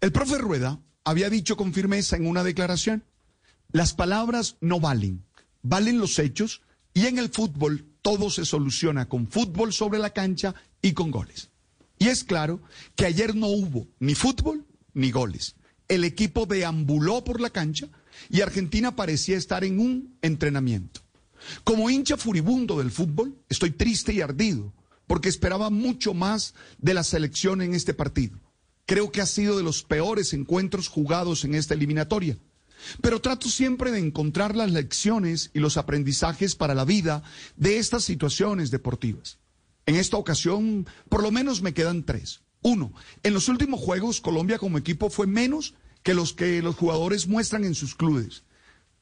El profe Rueda había dicho con firmeza en una declaración, las palabras no valen, valen los hechos y en el fútbol todo se soluciona con fútbol sobre la cancha y con goles. Y es claro que ayer no hubo ni fútbol ni goles. El equipo deambuló por la cancha y Argentina parecía estar en un entrenamiento. Como hincha furibundo del fútbol, estoy triste y ardido porque esperaba mucho más de la selección en este partido. Creo que ha sido de los peores encuentros jugados en esta eliminatoria. Pero trato siempre de encontrar las lecciones y los aprendizajes para la vida de estas situaciones deportivas. En esta ocasión, por lo menos me quedan tres. Uno, en los últimos juegos Colombia como equipo fue menos que los que los jugadores muestran en sus clubes.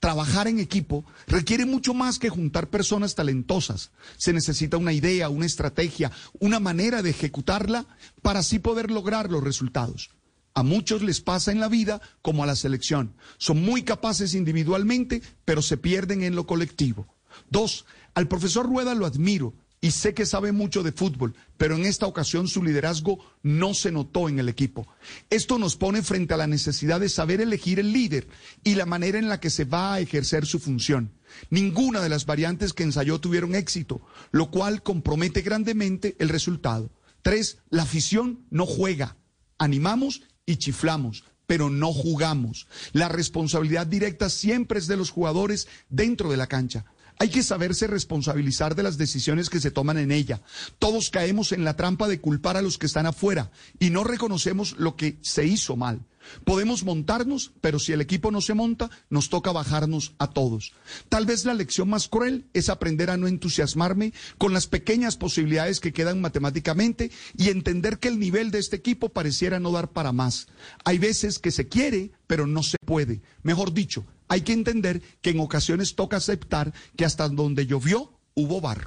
Trabajar en equipo requiere mucho más que juntar personas talentosas. Se necesita una idea, una estrategia, una manera de ejecutarla para así poder lograr los resultados. A muchos les pasa en la vida como a la selección. Son muy capaces individualmente, pero se pierden en lo colectivo. Dos, al profesor Rueda lo admiro y sé que sabe mucho de fútbol, pero en esta ocasión su liderazgo no se notó en el equipo. Esto nos pone frente a la necesidad de saber elegir el líder y la manera en la que se va a ejercer su función. Ninguna de las variantes que ensayó tuvieron éxito, lo cual compromete grandemente el resultado. Tres, la afición no juega. Animamos y chiflamos, pero no jugamos. La responsabilidad directa siempre es de los jugadores dentro de la cancha. Hay que saberse responsabilizar de las decisiones que se toman en ella. Todos caemos en la trampa de culpar a los que están afuera y no reconocemos lo que se hizo mal. Podemos montarnos, pero si el equipo no se monta, nos toca bajarnos a todos. Tal vez la lección más cruel es aprender a no entusiasmarme con las pequeñas posibilidades que quedan matemáticamente y entender que el nivel de este equipo pareciera no dar para más. Hay veces que se quiere, pero no se puede. Mejor dicho, hay que entender que en ocasiones toca aceptar que hasta donde llovió hubo barro.